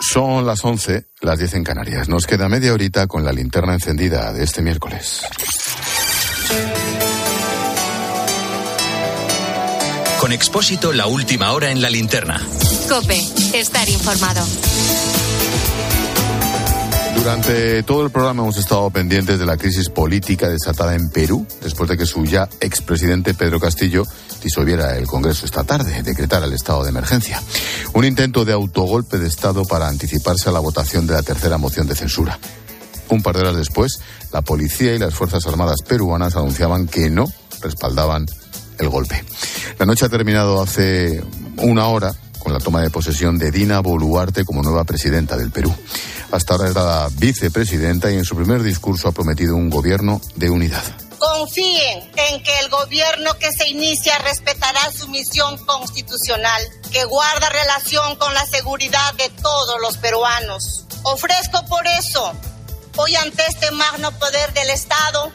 Son las 11, las 10 en Canarias. Nos queda media horita con la linterna encendida de este miércoles. Con Expósito, la última hora en la linterna. Cope, estar informado. Durante todo el programa hemos estado pendientes de la crisis política desatada en Perú, después de que su ya expresidente Pedro Castillo disolviera el Congreso esta tarde, decretara el estado de emergencia. Un intento de autogolpe de Estado para anticiparse a la votación de la tercera moción de censura. Un par de horas después, la policía y las Fuerzas Armadas peruanas anunciaban que no respaldaban el golpe. La noche ha terminado hace una hora la toma de posesión de Dina Boluarte como nueva presidenta del Perú. Hasta ahora era la vicepresidenta y en su primer discurso ha prometido un gobierno de unidad. Confíen en que el gobierno que se inicia respetará su misión constitucional, que guarda relación con la seguridad de todos los peruanos. Ofrezco por eso, hoy ante este magno poder del Estado,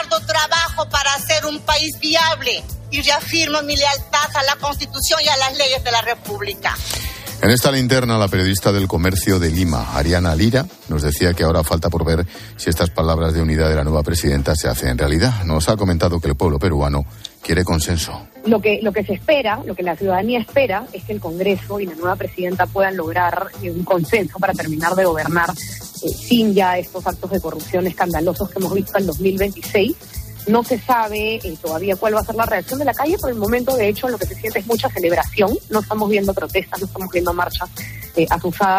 arduo trabajo para hacer un país viable y reafirmo mi lealtad a la Constitución y a las leyes de la República. En esta linterna, la periodista del comercio de Lima, Ariana Lira, nos decía que ahora falta por ver si estas palabras de unidad de la nueva presidenta se hacen realidad. Nos ha comentado que el pueblo peruano quiere consenso. Lo que, lo que se espera, lo que la ciudadanía espera, es que el Congreso y la nueva presidenta puedan lograr eh, un consenso para terminar de gobernar eh, sin ya estos actos de corrupción escandalosos que hemos visto en 2026 no se sabe eh, todavía cuál va a ser la reacción de la calle. Por el momento, de hecho, lo que se siente es mucha celebración. No estamos viendo protestas, no estamos viendo marchas eh,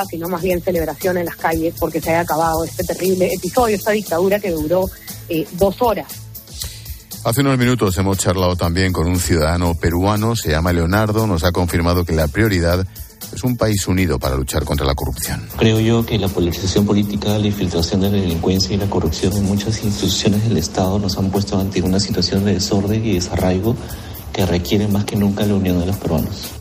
sino más bien celebración en las calles porque se haya acabado este terrible episodio, esta dictadura que duró eh, dos horas. Hace unos minutos hemos charlado también con un ciudadano peruano, se llama Leonardo, nos ha confirmado que la prioridad es un país unido para luchar contra la corrupción. Creo yo que la polarización política, la infiltración de la delincuencia y la corrupción en muchas instituciones del Estado nos han puesto ante una situación de desorden y desarraigo que requiere más que nunca la unión de los peruanos.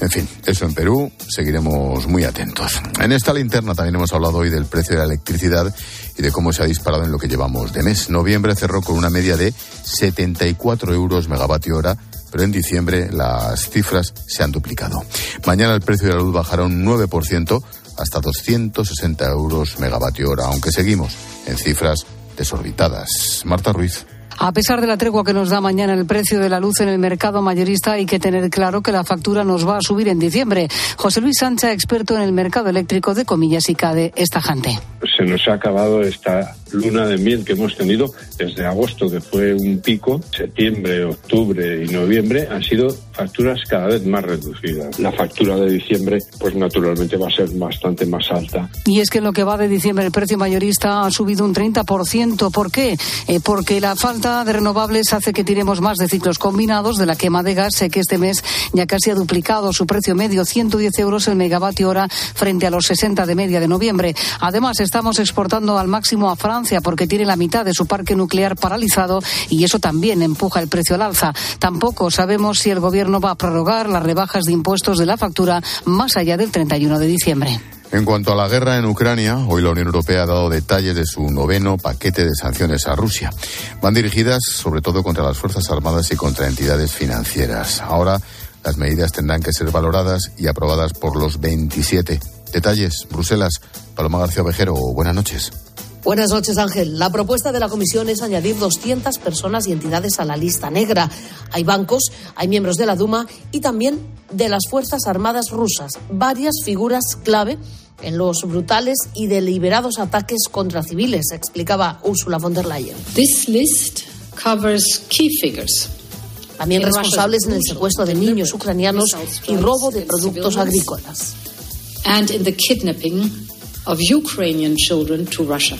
En fin, eso en Perú, seguiremos muy atentos. En esta linterna también hemos hablado hoy del precio de la electricidad y de cómo se ha disparado en lo que llevamos de mes. Noviembre cerró con una media de 74 euros megavatio hora pero en diciembre las cifras se han duplicado. Mañana el precio de la luz bajará un 9% hasta 260 euros megavatio hora, aunque seguimos en cifras desorbitadas. Marta Ruiz. A pesar de la tregua que nos da mañana el precio de la luz en el mercado mayorista, hay que tener claro que la factura nos va a subir en diciembre. José Luis Sánchez, experto en el mercado eléctrico de comillas y CADE, estajante. Se nos ha acabado esta luna de miel que hemos tenido desde agosto, que fue un pico, septiembre, octubre y noviembre han sido facturas cada vez más reducidas. La factura de diciembre, pues naturalmente va a ser bastante más alta. Y es que en lo que va de diciembre el precio mayorista ha subido un 30%. ¿Por qué? Eh, porque la falta de renovables hace que tiremos más de ciclos combinados de la quema de gas, que este mes ya casi ha duplicado su precio medio, 110 euros el megavatio hora frente a los 60 de media de noviembre. Además, estamos exportando al máximo a Francia porque tiene la mitad de su parque nuclear paralizado y eso también empuja el precio al alza. Tampoco sabemos si el gobierno va a prorrogar las rebajas de impuestos de la factura más allá del 31 de diciembre. En cuanto a la guerra en Ucrania, hoy la Unión Europea ha dado detalles de su noveno paquete de sanciones a Rusia. Van dirigidas sobre todo contra las Fuerzas Armadas y contra entidades financieras. Ahora las medidas tendrán que ser valoradas y aprobadas por los 27. Detalles, Bruselas. Paloma García Vejero, buenas noches. Buenas noches, Ángel. La propuesta de la Comisión es añadir 200 personas y entidades a la lista negra. Hay bancos, hay miembros de la Duma y también de las Fuerzas Armadas rusas. Varias figuras clave en los brutales y deliberados ataques contra civiles, explicaba Ursula von der Leyen. This list covers key figures. También responsables en el secuestro de niños ucranianos y robo de productos agrícolas. And in the kidnapping of Ukrainian children to Russia.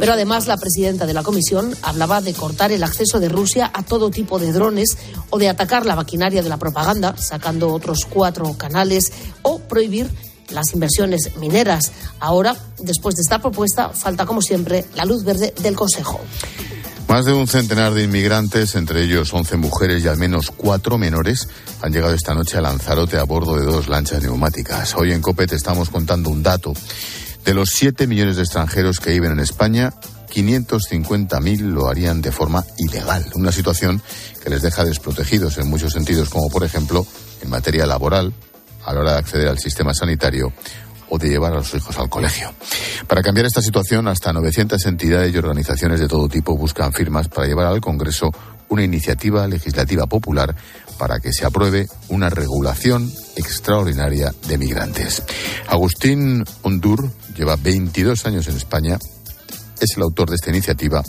Pero además la presidenta de la comisión hablaba de cortar el acceso de Rusia a todo tipo de drones o de atacar la maquinaria de la propaganda, sacando otros cuatro canales, o prohibir las inversiones mineras. Ahora, después de esta propuesta, falta como siempre la luz verde del Consejo. Más de un centenar de inmigrantes, entre ellos 11 mujeres y al menos cuatro menores, han llegado esta noche a Lanzarote a bordo de dos lanchas neumáticas. Hoy en COPE te estamos contando un dato. De los 7 millones de extranjeros que viven en España, 550.000 lo harían de forma ilegal. Una situación que les deja desprotegidos en muchos sentidos, como por ejemplo en materia laboral, a la hora de acceder al sistema sanitario o de llevar a los hijos al colegio. Para cambiar esta situación, hasta 900 entidades y organizaciones de todo tipo buscan firmas para llevar al Congreso una iniciativa legislativa popular para que se apruebe una regulación extraordinaria de migrantes. Agustín Hondur lleva 22 años en España, es el autor de esta iniciativa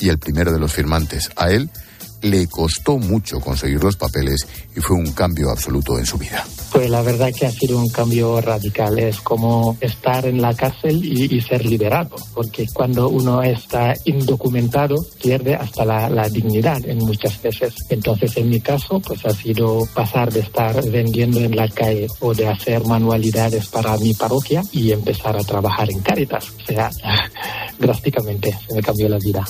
y el primero de los firmantes. A él le costó mucho conseguir los papeles y fue un cambio absoluto en su vida. Pues la verdad que ha sido un cambio radical. Es como estar en la cárcel y, ser liberado, porque cuando uno está indocumentado pierde hasta la, dignidad en muchas veces. Entonces, en mi caso, pues ha sido pasar de estar vendiendo en la calle o de hacer manualidades para mi parroquia y empezar a trabajar en Cáritas. O sea, drásticamente se me cambió la vida.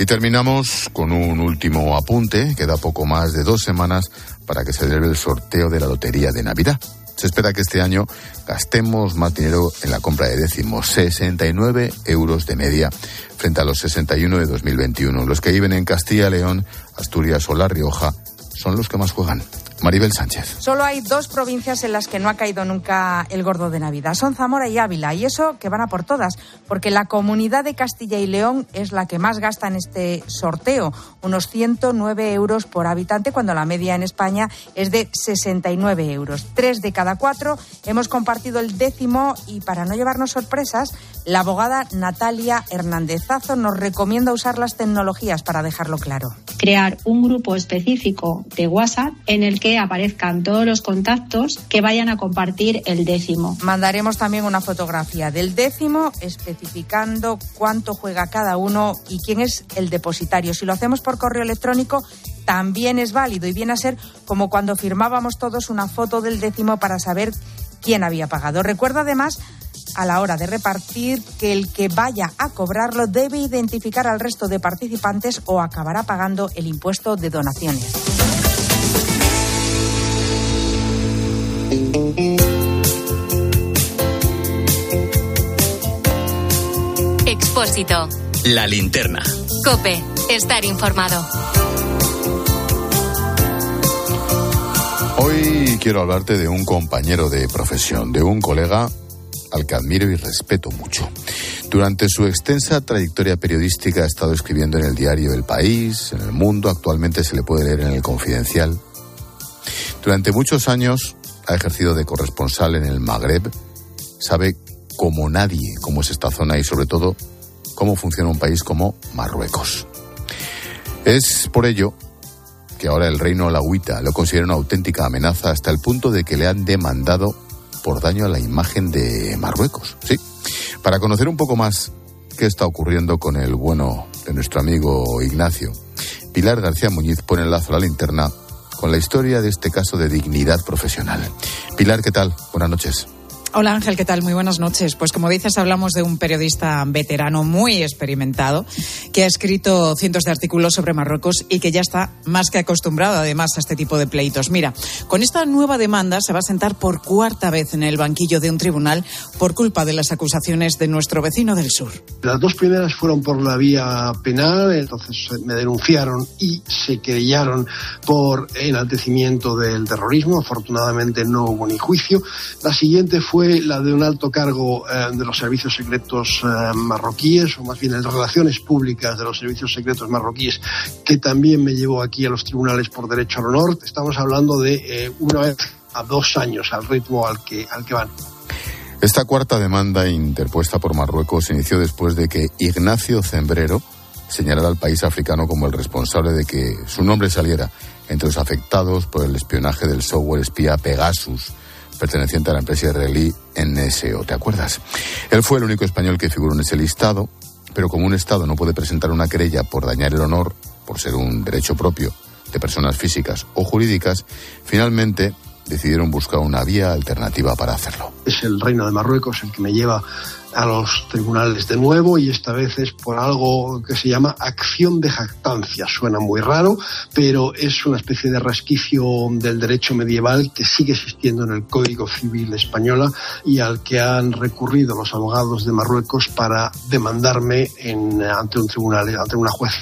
Y terminamos con un último apunte. Queda poco más de dos semanas para que se celebre el sorteo de la Lotería de Navidad. Se espera que este año gastemos más dinero en la compra de décimos, 69 euros de media frente a los 61 de 2021. Los que viven en Castilla, León, Asturias o La Rioja son los que más juegan. Maribel Sánchez. Solo hay dos provincias en las que no ha caído nunca el gordo de Navidad. Son Zamora y Ávila. Y eso que van a por todas, porque la comunidad de Castilla y León es la que más gasta en este sorteo, unos 109 euros por habitante, cuando la media en España es de 69 euros. Tres de cada cuatro hemos compartido el décimo y para no llevarnos sorpresas, la abogada Natalia Hernándezazo nos recomienda usar las tecnologías para dejarlo claro. Crear un grupo específico de WhatsApp en el que aparezcan todos los contactos que vayan a compartir el décimo. Mandaremos también una fotografía del décimo especificando cuánto juega cada uno y quién es el depositario. Si lo hacemos por correo electrónico, también es válido y viene a ser como cuando firmábamos todos una foto del décimo para saber quién había pagado. Recuerda además a la hora de repartir que el que vaya a cobrarlo debe identificar al resto de participantes o acabará pagando el impuesto de donaciones. Expósito. La linterna. Cope. Estar informado. Hoy quiero hablarte de un compañero de profesión, de un colega al que admiro y respeto mucho. Durante su extensa trayectoria periodística ha estado escribiendo en el diario El País, en El Mundo, actualmente se le puede leer en El Confidencial. Durante muchos años ha ejercido de corresponsal en el Magreb, sabe como nadie cómo es esta zona y sobre todo cómo funciona un país como Marruecos. Es por ello que ahora el reino alawita lo considera una auténtica amenaza hasta el punto de que le han demandado por daño a la imagen de Marruecos. Sí. Para conocer un poco más qué está ocurriendo con el bueno de nuestro amigo Ignacio, Pilar García Muñiz pone el lazo la linterna con la historia de este caso de dignidad profesional. Pilar, ¿qué tal? Buenas noches. Hola Ángel, ¿qué tal? Muy buenas noches. Pues como dices, hablamos de un periodista veterano muy experimentado que ha escrito cientos de artículos sobre Marruecos y que ya está más que acostumbrado además a este tipo de pleitos. Mira, con esta nueva demanda se va a sentar por cuarta vez en el banquillo de un tribunal por culpa de las acusaciones de nuestro vecino del sur. Las dos primeras fueron por la vía penal, entonces me denunciaron y se querellaron por enaltecimiento del terrorismo. Afortunadamente no hubo ni juicio. La siguiente fue fue la de un alto cargo eh, de los servicios secretos eh, marroquíes, o más bien en relaciones públicas de los servicios secretos marroquíes, que también me llevó aquí a los tribunales por derecho al honor. Estamos hablando de eh, una vez a dos años al ritmo al que, al que van. Esta cuarta demanda interpuesta por Marruecos se inició después de que Ignacio Zembrero señalara al país africano como el responsable de que su nombre saliera entre los afectados por el espionaje del software espía Pegasus perteneciente a la empresa israelí NSO, ¿te acuerdas? Él fue el único español que figuró en ese listado, pero como un Estado no puede presentar una querella por dañar el honor, por ser un derecho propio de personas físicas o jurídicas, finalmente decidieron buscar una vía alternativa para hacerlo. Es el Reino de Marruecos el que me lleva a los tribunales de nuevo y esta vez es por algo que se llama acción de jactancia. Suena muy raro, pero es una especie de resquicio del derecho medieval que sigue existiendo en el Código Civil española y al que han recurrido los abogados de Marruecos para demandarme en, ante un tribunal, ante una juez.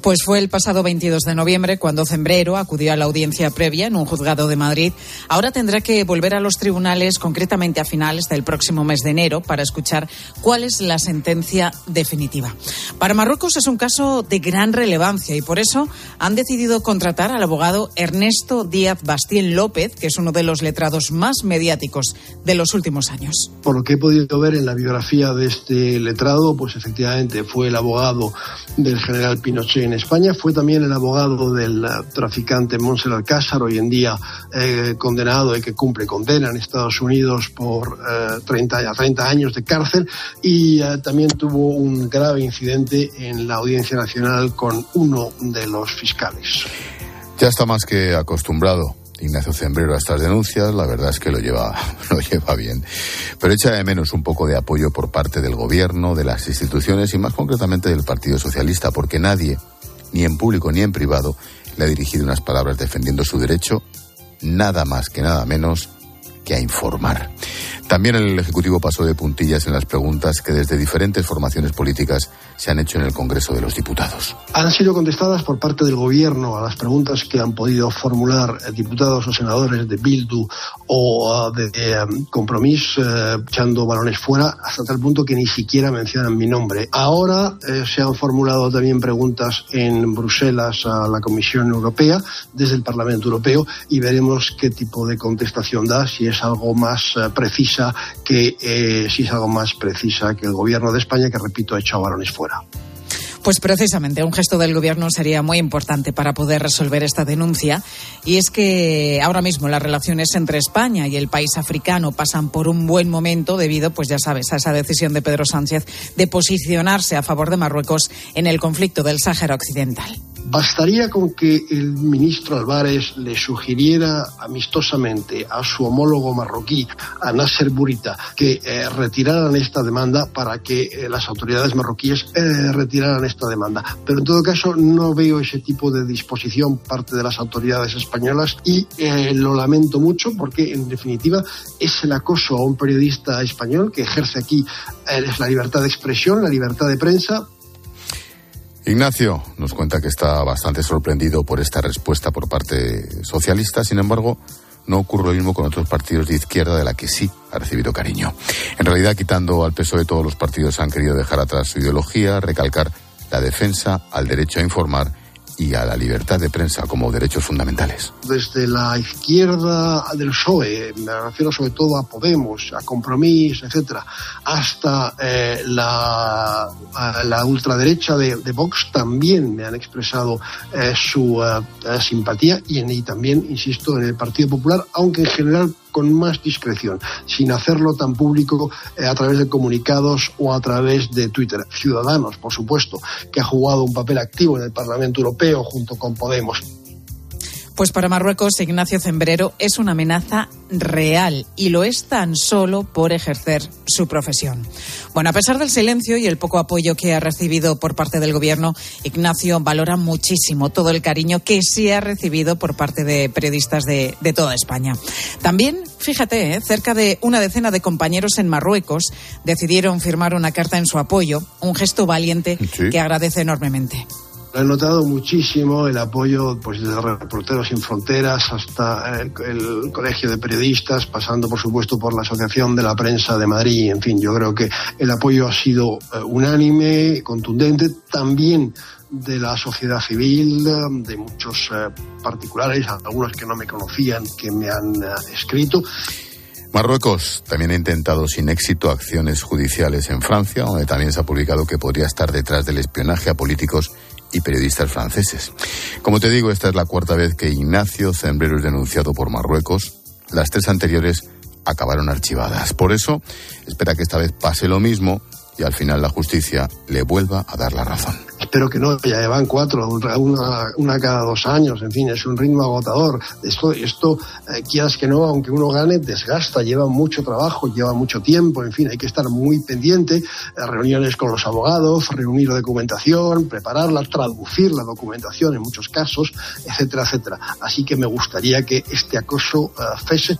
Pues fue el pasado 22 de noviembre cuando Zembrero acudió a la audiencia previa en un juzgado de Madrid. Ahora tendrá que volver a los tribunales, concretamente a finales del próximo mes de enero, para escuchar cuál es la sentencia definitiva. Para Marruecos es un caso de gran relevancia y por eso han decidido contratar al abogado Ernesto Díaz Bastien López, que es uno de los letrados más mediáticos de los últimos años. Por lo que he podido ver en la biografía de este letrado, pues efectivamente fue el abogado del general Pinochet en España, fue también el abogado del eh, traficante Monsel Alcázar, hoy en día eh, condenado y que cumple condena en Estados Unidos por eh, 30, 30 años de cárcel y eh, también tuvo un grave incidente en la Audiencia Nacional con uno de los fiscales. Ya está más que acostumbrado Ignacio Zembrero a estas denuncias, la verdad es que lo lleva, lo lleva bien. Pero echa de menos un poco de apoyo por parte del gobierno, de las instituciones y más concretamente del Partido Socialista, porque nadie, ni en público ni en privado, le ha dirigido unas palabras defendiendo su derecho, nada más que nada menos que a informar. También el Ejecutivo pasó de puntillas en las preguntas que desde diferentes formaciones políticas se han hecho en el Congreso de los Diputados. Han sido contestadas por parte del Gobierno a las preguntas que han podido formular eh, diputados o senadores de Bildu o uh, de, de um, Compromís, echando balones fuera, hasta tal punto que ni siquiera mencionan mi nombre. Ahora eh, se han formulado también preguntas en Bruselas a la Comisión Europea, desde el Parlamento Europeo, y veremos qué tipo de contestación da, si es algo más precisa que eh, si es algo más precisa que el gobierno de España, que repito, ha echado balones fuera. Pues precisamente un gesto del gobierno sería muy importante para poder resolver esta denuncia. Y es que ahora mismo las relaciones entre España y el país africano pasan por un buen momento debido, pues ya sabes, a esa decisión de Pedro Sánchez de posicionarse a favor de Marruecos en el conflicto del Sáhara Occidental. Bastaría con que el ministro Álvarez le sugiriera amistosamente a su homólogo marroquí, a Nasser Burita, que eh, retiraran esta demanda para que eh, las autoridades marroquíes eh, retiraran esta demanda. Pero en todo caso no veo ese tipo de disposición parte de las autoridades españolas y lo lamento mucho porque en definitiva es el acoso a un periodista español que ejerce aquí la libertad de expresión, la libertad de prensa, Ignacio nos cuenta que está bastante sorprendido por esta respuesta por parte socialista, sin embargo, no ocurre lo mismo con otros partidos de izquierda de la que sí ha recibido cariño. En realidad, quitando al peso de todos los partidos han querido dejar atrás su ideología, recalcar la defensa al derecho a informar y a la libertad de prensa como derechos fundamentales. Desde la izquierda del PSOE, me refiero sobre todo a Podemos, a Compromís, etcétera, hasta eh, la, la, ultraderecha de, de, Vox también me han expresado eh, su uh, simpatía y, en, y también, insisto, en el Partido Popular, aunque en general con más discreción, sin hacerlo tan público eh, a través de comunicados o a través de Twitter. Ciudadanos, por supuesto, que ha jugado un papel activo en el Parlamento Europeo junto con Podemos. Pues para Marruecos, Ignacio Zembrero es una amenaza real y lo es tan solo por ejercer su profesión. Bueno, a pesar del silencio y el poco apoyo que ha recibido por parte del gobierno, Ignacio valora muchísimo todo el cariño que se ha recibido por parte de periodistas de, de toda España. También, fíjate, ¿eh? cerca de una decena de compañeros en Marruecos decidieron firmar una carta en su apoyo, un gesto valiente sí. que agradece enormemente. He notado muchísimo el apoyo pues, desde Reporteros Sin Fronteras hasta el, el, Colegio de Periodistas, pasando por supuesto por la Asociación de la Prensa de Madrid. En fin, yo creo que el apoyo ha sido eh, unánime, contundente, también de la sociedad civil, de muchos eh, particulares, algunos que no me conocían, que me han eh, escrito. Marruecos también ha intentado sin éxito acciones judiciales en Francia, donde también se ha publicado que podría estar detrás del espionaje a políticos y periodistas franceses. Como te digo, esta es la cuarta vez que Ignacio Zembrero es denunciado por Marruecos. Las tres anteriores acabaron archivadas. Por eso, espera que esta vez pase lo mismo y al final la justicia le vuelva a dar la razón. Espero que no, ya llevan cuatro, una, una cada dos años, en fin, es un ritmo agotador. Esto, esto eh, quieras que no, aunque uno gane, desgasta, lleva mucho trabajo, lleva mucho tiempo, en fin, hay que estar muy pendiente, eh, reuniones con los abogados, reunir documentación, prepararla, traducir la documentación en muchos casos, etcétera, etcétera. Así que me gustaría que este acoso uh, cese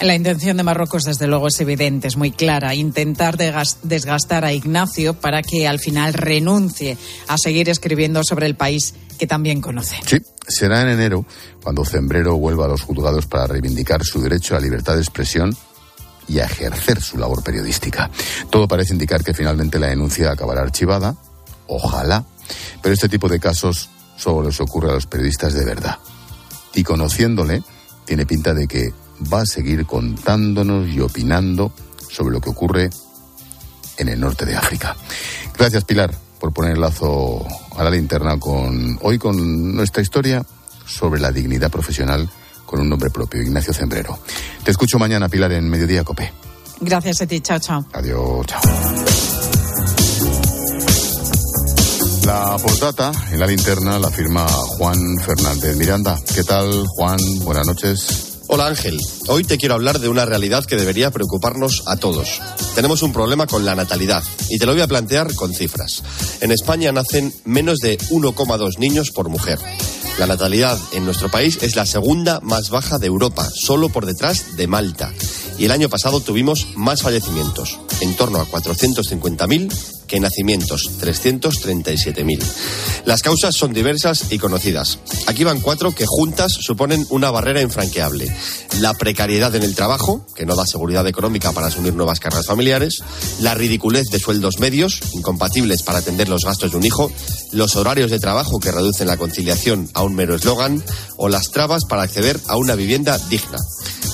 La intención de Marruecos, desde luego, es evidente, es muy clara. Intentar desgastar a Ignacio para que al final renuncie a seguir escribiendo sobre el país que también conoce. Sí, será en enero cuando Zembrero vuelva a los juzgados para reivindicar su derecho a libertad de expresión y a ejercer su labor periodística. Todo parece indicar que finalmente la denuncia acabará archivada, ojalá, pero este tipo de casos solo les ocurre a los periodistas de verdad. Y conociéndole, tiene pinta de que va a seguir contándonos y opinando sobre lo que ocurre en el norte de África. Gracias, Pilar, por poner el lazo a la linterna con hoy con nuestra historia sobre la dignidad profesional con un nombre propio, Ignacio Zembrero. Te escucho mañana, Pilar, en Mediodía Cope. Gracias a ti, chao, chao. Adiós, chao. La postdata en la linterna la firma Juan Fernández Miranda. ¿Qué tal, Juan? Buenas noches. Hola Ángel, hoy te quiero hablar de una realidad que debería preocuparnos a todos. Tenemos un problema con la natalidad y te lo voy a plantear con cifras. En España nacen menos de 1,2 niños por mujer. La natalidad en nuestro país es la segunda más baja de Europa, solo por detrás de Malta. Y el año pasado tuvimos más fallecimientos, en torno a 450.000 que nacimientos, 337.000. Las causas son diversas y conocidas. Aquí van cuatro que juntas suponen una barrera infranqueable. La precariedad en el trabajo, que no da seguridad económica para asumir nuevas cargas familiares, la ridiculez de sueldos medios, incompatibles para atender los gastos de un hijo, los horarios de trabajo que reducen la conciliación a un mero eslogan, o las trabas para acceder a una vivienda digna.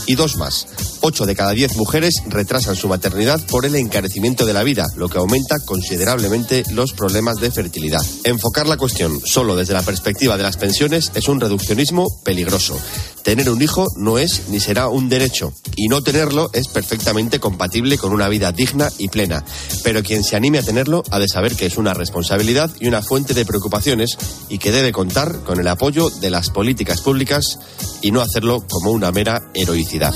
Y dos más. Ocho de cada diez mujeres retrasan su maternidad por el encarecimiento de la vida, lo que aumenta considerablemente los problemas de fertilidad. Enfocar la cuestión solo desde la perspectiva de las pensiones es un reduccionismo peligroso. Tener un hijo no es ni será un derecho, y no tenerlo es perfectamente compatible con una vida digna y plena. Pero quien se anime a tenerlo ha de saber que es una responsabilidad y una fuente de preocupaciones y que debe contar con el apoyo de las políticas públicas y no hacerlo como una mera heroicidad.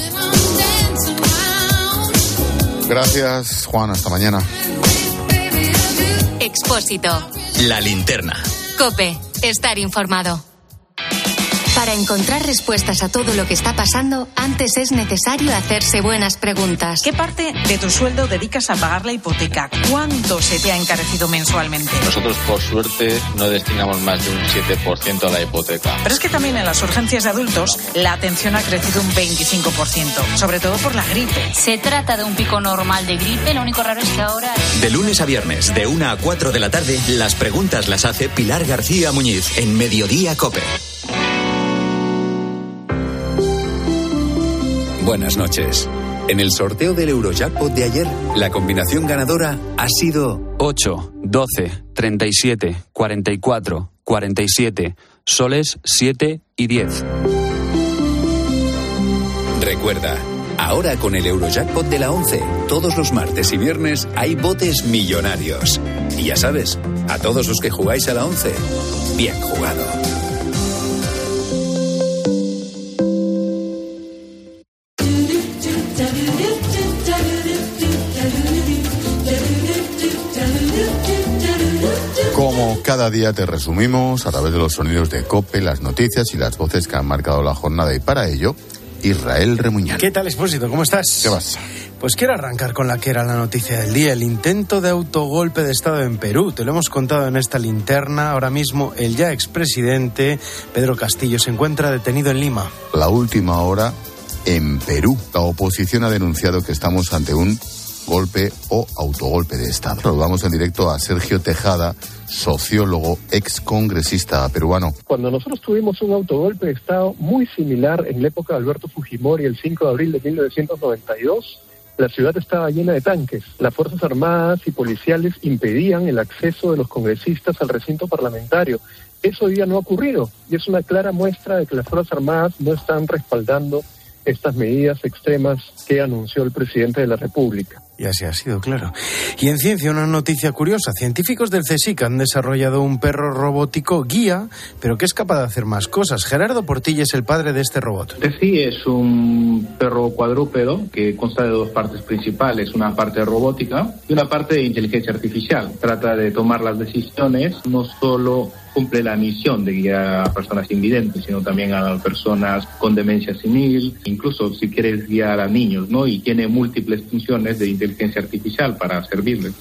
Gracias, Juan. Hasta mañana. Expósito. La linterna. Cope. Estar informado. Para encontrar respuestas a todo lo que está pasando, antes es necesario hacerse buenas preguntas. ¿Qué parte de tu sueldo dedicas a pagar la hipoteca? ¿Cuánto se te ha encarecido mensualmente? Nosotros, por suerte, no destinamos más de un 7% a la hipoteca. Pero es que también en las urgencias de adultos la atención ha crecido un 25%, sobre todo por la gripe. Se trata de un pico normal de gripe, lo único raro es que ahora... De lunes a viernes, de 1 a 4 de la tarde, las preguntas las hace Pilar García Muñiz en Mediodía Cope. Buenas noches. En el sorteo del Eurojackpot de ayer, la combinación ganadora ha sido 8, 12, 37, 44, 47, soles 7 y 10. Recuerda, ahora con el Eurojackpot de la 11, todos los martes y viernes hay botes millonarios. Y ya sabes, a todos los que jugáis a la 11, bien jugado. Cada día te resumimos a través de los sonidos de COPE, las noticias y las voces que han marcado la jornada y para ello, Israel Remuñán. ¿Qué tal, Expósito? ¿Cómo estás? ¿Qué vas? Pues quiero arrancar con la que era la noticia del día, el intento de autogolpe de Estado en Perú. Te lo hemos contado en esta linterna. Ahora mismo el ya expresidente Pedro Castillo se encuentra detenido en Lima. La última hora en Perú. La oposición ha denunciado que estamos ante un golpe o autogolpe de Estado. Saludamos en directo a Sergio Tejada, sociólogo, ex congresista peruano. Cuando nosotros tuvimos un autogolpe de Estado muy similar en la época de Alberto Fujimori, el 5 de abril de 1992, la ciudad estaba llena de tanques. Las Fuerzas Armadas y policiales impedían el acceso de los congresistas al recinto parlamentario. Eso hoy día no ha ocurrido y es una clara muestra de que las Fuerzas Armadas no están respaldando estas medidas extremas que anunció el presidente de la República. Y así ha sido, claro. Y en ciencia, una noticia curiosa. Científicos del CSIC han desarrollado un perro robótico guía, pero que es capaz de hacer más cosas. Gerardo Portilla es el padre de este robot. Sí, es un perro cuadrúpedo que consta de dos partes principales, una parte robótica y una parte de inteligencia artificial. Trata de tomar las decisiones no solo cumple la misión de guiar a personas invidentes, sino también a personas con demencia senil, incluso si quieres guiar a niños, ¿no? Y tiene múltiples funciones de inteligencia artificial para servirles.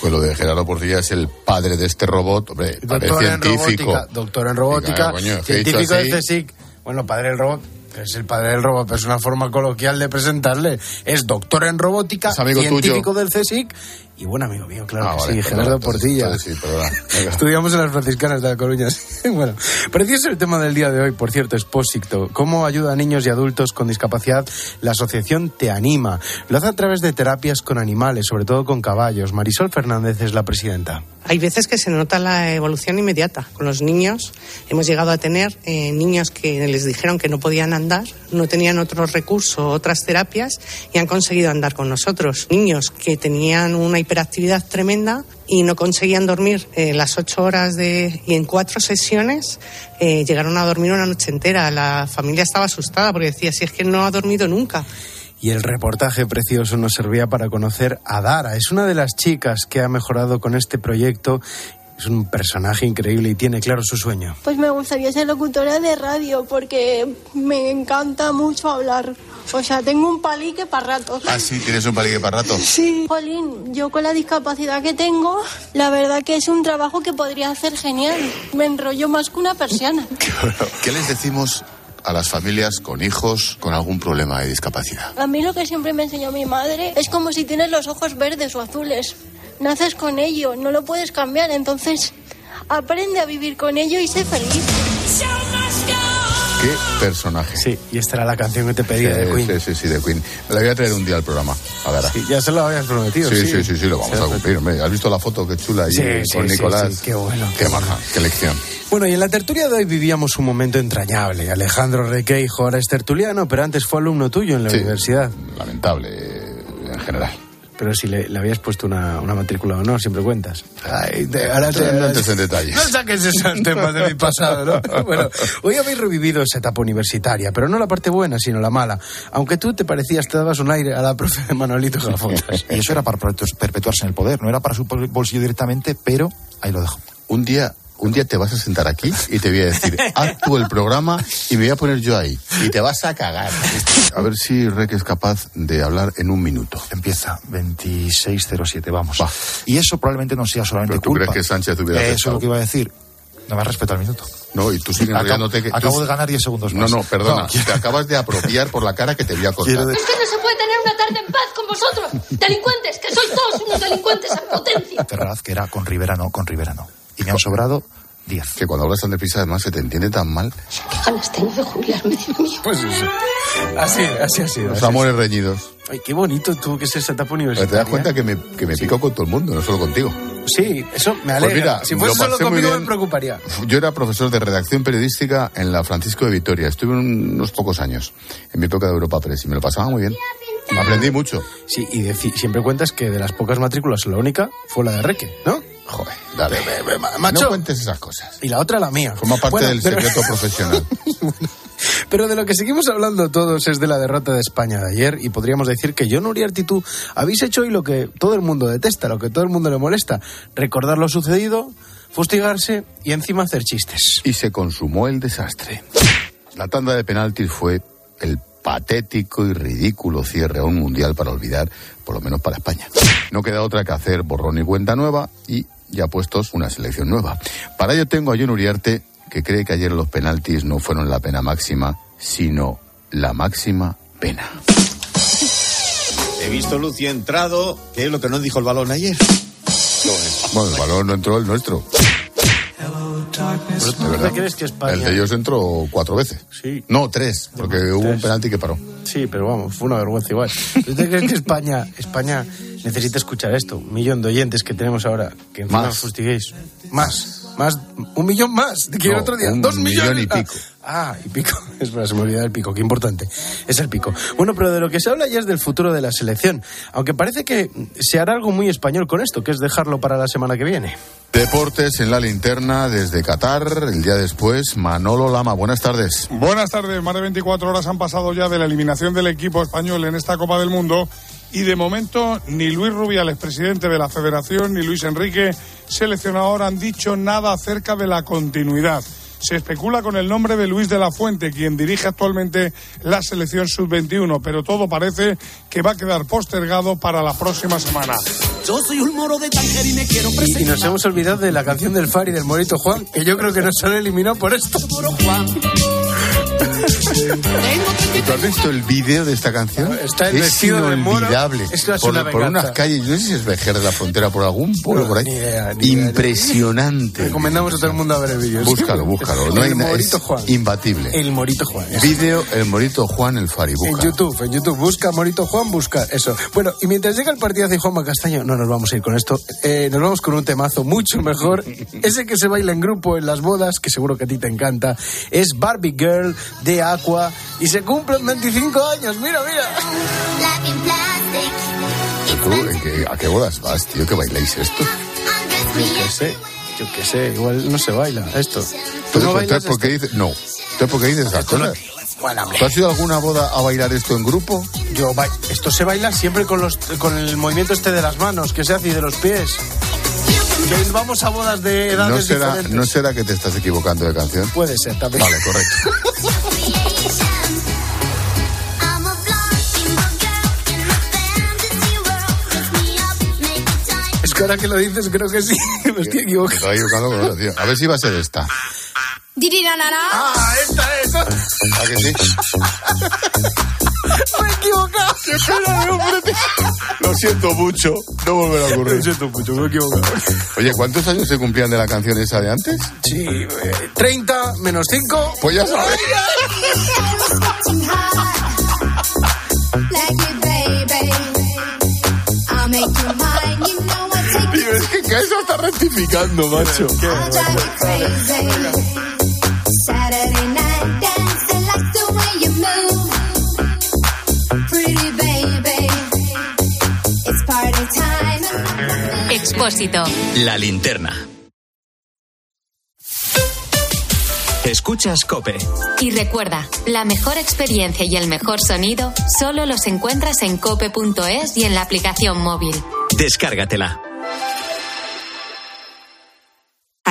Pues lo de Gerardo Portilla es el padre de este robot, hombre, Doctor en científico. robótica, doctor en robótica, Diga, coño, científico de. CSIC. Bueno, padre del robot. Es el padre del robot, pero es una forma coloquial de presentarle. Es doctor en robótica, Es amigo científico tuyo. del CSIC y buen amigo mío, claro Ah, que vale, sí, perdona, Gerardo Portilla. entonces sí. Estudiamos en las franciscanas de la Coruña. bueno, precioso el tema del día de hoy, por cierto, Expósito. ¿Cómo ayuda a niños y adultos con discapacidad? La asociación Te Anima. Lo hace a través de terapias con animales, sobre todo con caballos. Marisol Fernández es la presidenta. Hay veces que se nota la evolución inmediata. Con los niños hemos llegado a tener eh, niños que les dijeron que no podían andar, no tenían otros recursos, otras terapias y han conseguido andar con nosotros. Niños que tenían una hiperactividad tremenda y no conseguían dormir eh, las ocho horas de, y en cuatro sesiones eh, llegaron a dormir una noche entera. La familia estaba asustada porque decía, si es que no ha dormido nunca. Y el reportaje precioso nos servía para conocer a Dara. Es una de las chicas que ha mejorado con este proyecto. Es un personaje increíble y tiene claro su sueño. Pues me gustaría ser locutora de radio porque me encanta mucho hablar. O sea, tengo un palique para rato. Ah, sí, tienes un palique para rato. Sí. Jolín, yo con la discapacidad que tengo, la verdad que es un trabajo que podría hacer genial. Me enrollo más que una persiana. ¿Qué les decimos a las familias con hijos con algún problema de discapacidad? A mí lo que siempre me enseñó mi madre es como si tienes los ojos verdes o azules. Naces con ello, no lo puedes cambiar, entonces aprende a vivir con ello y sé feliz. ¿Qué personaje? Sí, y esta era la canción que te pedía de Queen. Sí, sí, sí, de Queen. Me la voy a traer un día al programa. A ver. Sí, ya se lo habías prometido. Sí, Sí, sí, sí, sí, lo vamos a cumplir. hombre. ¿Has visto la foto qué chula ahí Sí, sí, con sí, Nicolás? sí, qué bueno. Qué maja, qué lección. Bueno, y en la tertulia de hoy vivíamos un momento entrañable. Alejandro Requeijo ahora es tertuliano, pero antes fue alumno tuyo en la Sí. universidad. Lamentable en general. Pero si le, le habías puesto una, una matrícula de honor, siempre cuentas. Ay, te- ahora te- No entres en detalles. No saques esos temas de mi pasado, ¿no? Bueno, hoy habéis revivido esa etapa universitaria, pero no la parte buena, sino la mala. Aunque tú te parecías, te dabas un aire a la profe de Manolito Gafotas. Y eso era para perpetu- perpetuarse en el poder, no era para su bol- bolsillo directamente, pero ahí lo dejo. Un día, un día te vas a sentar aquí y te voy a decir, haz tú el programa y me voy a poner yo ahí. Y te vas a cagar. A ver si Rec es capaz de hablar en un minuto. Empieza 2607, vamos. Y eso probablemente no sea solamente ¿Pero tú culpa. crees que Sánchez hubiera Eso es lo que iba a decir. No me respeta el minuto. No, y tú sigues Acabo- enrollándote que... acabo tú- de ganar 10 segundos No, más. no, perdona. No, te acabas de apropiar por la cara que te voy a contar. Quiero de- Es que no se puede tener una tarde en paz con vosotros, delincuentes, que sois todos unos delincuentes a potencia. Ferraz, que era con Rivera no, con Rivera no. Y me han sobrado 10. Que cuando hablas tan deprisa, además, se te entiende tan mal. Qué ganas tengo de jubilarme, Dios mío. Pues eso. Así, así ha sido. Los así amores reñidos. Ay, qué bonito tuvo que ser esa etapa Pero universitaria. te das cuenta que me, que me pico con todo el mundo, no solo contigo. Sí, eso me Pues alegra. mira, si fuese lo solo conmigo me preocuparía. Yo era profesor de redacción periodística en la Francisco de Vitoria. Estuve unos pocos años, en mi época de Europa Press, y me lo pasaba muy bien. Aprendí mucho. Sí, y siempre cuentas que de las pocas matrículas la única fue la de Reque, ¿no? Joder, dale. macho. No cuentes esas cosas. Y la otra la mía. Forma parte Bueno, del pero- secreto profesional. Pero de lo que seguimos hablando todos es de la derrota de España de ayer y podríamos decir que John Uriarte y tú habéis hecho hoy lo que todo el mundo detesta, lo que todo el mundo le molesta, recordar lo sucedido, fustigarse y encima hacer chistes. Y se consumó el desastre. La tanda de penaltis fue el patético y ridículo cierre a un mundial para olvidar, por lo menos para España. No queda otra que hacer borrón y cuenta nueva y ya puestos una selección nueva. Para ello tengo a John Uriarte, que cree que ayer los penaltis no fueron la pena máxima, sino la máxima pena. He visto Lucy entrado, que es lo que nos dijo el balón ayer. Bueno, el balón no entró el nuestro. Verdad. crees que España... El de ellos entró cuatro veces. Sí. No, tres, porque hubo un penalti que paró. Sí, pero vamos, fue una vergüenza igual. ¿Usted cree que España, España necesita escuchar esto? Un millón de oyentes que tenemos ahora, que encima Más. fustiguéis. Más, más, un millón más, de que el otro día, un dos millón millones. y pico. Ah, y pico. Es verdad, se me olvidaba el pico, qué importante. Es el pico. Bueno, pero de lo que se habla ya es del futuro de la selección. Aunque parece que se hará algo muy español con esto, que es dejarlo para la semana que viene. Deportes en la linterna desde Qatar, el día después, Manolo Lama. Buenas tardes. Buenas tardes. Más de 24 horas han pasado ya de la eliminación del equipo español en esta Copa del Mundo y de momento ni Luis Rubiales, presidente de la Federación, ni Luis Enrique, seleccionador, han dicho nada acerca de la continuidad. Se especula con el nombre de Luis de la Fuente, quien dirige actualmente la selección sub-21, pero todo parece que va a quedar postergado para la próxima semana. Yo soy un moro de y me quiero presentar. Y, nos hemos olvidado de la canción del Fari del Morito Juan, que yo creo que nos han eliminado por esto. ¿Tú has visto el vídeo de esta canción? Está el es de inolvidable. Esto es por, una por unas calles, yo no sé si es Vejer de la Frontera, por algún pueblo por ahí. Impresionante. Recomendamos a todo el mundo a ver el vídeo. Búscalo, búscalo. No hay el Morito es Juan. imbatible. El Morito Juan. Vídeo, el Morito Juan, el Fari. En. YouTube, en YouTube, busca Morito Juan, busca eso. Bueno, y mientras llega el partido de Juanma Castaño, no nos vamos a ir con esto, eh, nos vamos con un temazo mucho mejor, ese que se baila en grupo en las bodas, que seguro que a ti te encanta, es Barbie Girl de Aqua y se cumplen 25 años, mira, mira. ¿Tú, en qué- ¿A qué bodas vas, tío, que bailáis esto? Yo qué sé, yo qué sé, igual no se baila esto. ¿Tú no bailas ¿por qué dices? No. Entonces, ¿por qué dices esas cosas? Bueno. ¿Tú has ido a alguna boda a bailar esto en grupo? Yo ba- esto se baila siempre con los con el movimiento este de las manos que se hace y de los pies. Vamos a bodas de edades ¿No será, diferentes. ¿No será que te estás equivocando de canción? Puede ser también. Vale, correcto. ahora que lo dices creo que sí, me estoy equivocando. estaba equivocando con otra, tío. A ver si va a ser esta. Ah, esta es. ¿A que sí? Me he equivocado. Lo siento mucho. No volverá a ocurrir. Lo siento mucho, me he equivocado. Oye, ¿cuántos años se cumplían de la canción esa de antes? Sí, eh, 30 menos 5. Pues ya sabes. Que eso está rectificando, macho. Expósito. La linterna. Escuchas Cope. Y recuerda, la mejor experiencia y el mejor sonido solo los encuentras en cope.es y en la aplicación móvil. Descárgatela.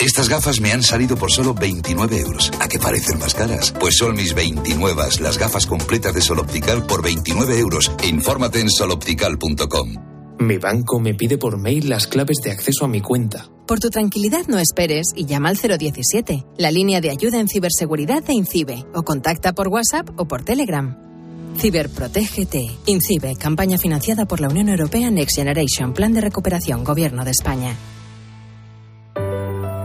Estas gafas me han salido por solo 29 euros. ¿A qué parecen más caras? Pues son mis 29, las gafas completas de Sol Optical por 29 euros. Infórmate en soloptical.com. Mi banco me pide por mail las claves de acceso a mi cuenta. Por tu tranquilidad no esperes y llama al 017, la línea de ayuda en ciberseguridad de INCIBE, o contacta por WhatsApp o por Telegram. Ciberprotégete. INCIBE, campaña financiada por la Unión Europea Next Generation, Plan de Recuperación, Gobierno de España.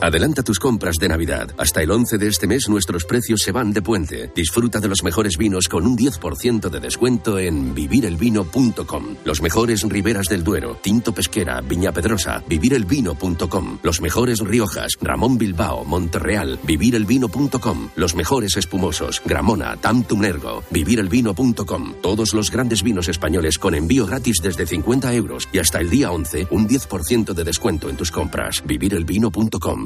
Adelanta tus compras de Navidad. Hasta el 11 de este mes nuestros precios se van de puente. Disfruta de los mejores vinos con un 10% de descuento en vivirelvino.com. Los mejores Riberas del Duero, Tinto Pesquera, Viña Pedrosa, vivirelvino.com. Los mejores Riojas, Ramón Bilbao, Monterreal, vivirelvino.com. Los mejores espumosos, Gramona, Tantum Ergo, vivirelvino.com. Todos los grandes vinos españoles con envío gratis desde 50 euros y hasta el día 11 un 10% de descuento en tus compras. vivirelvino.com.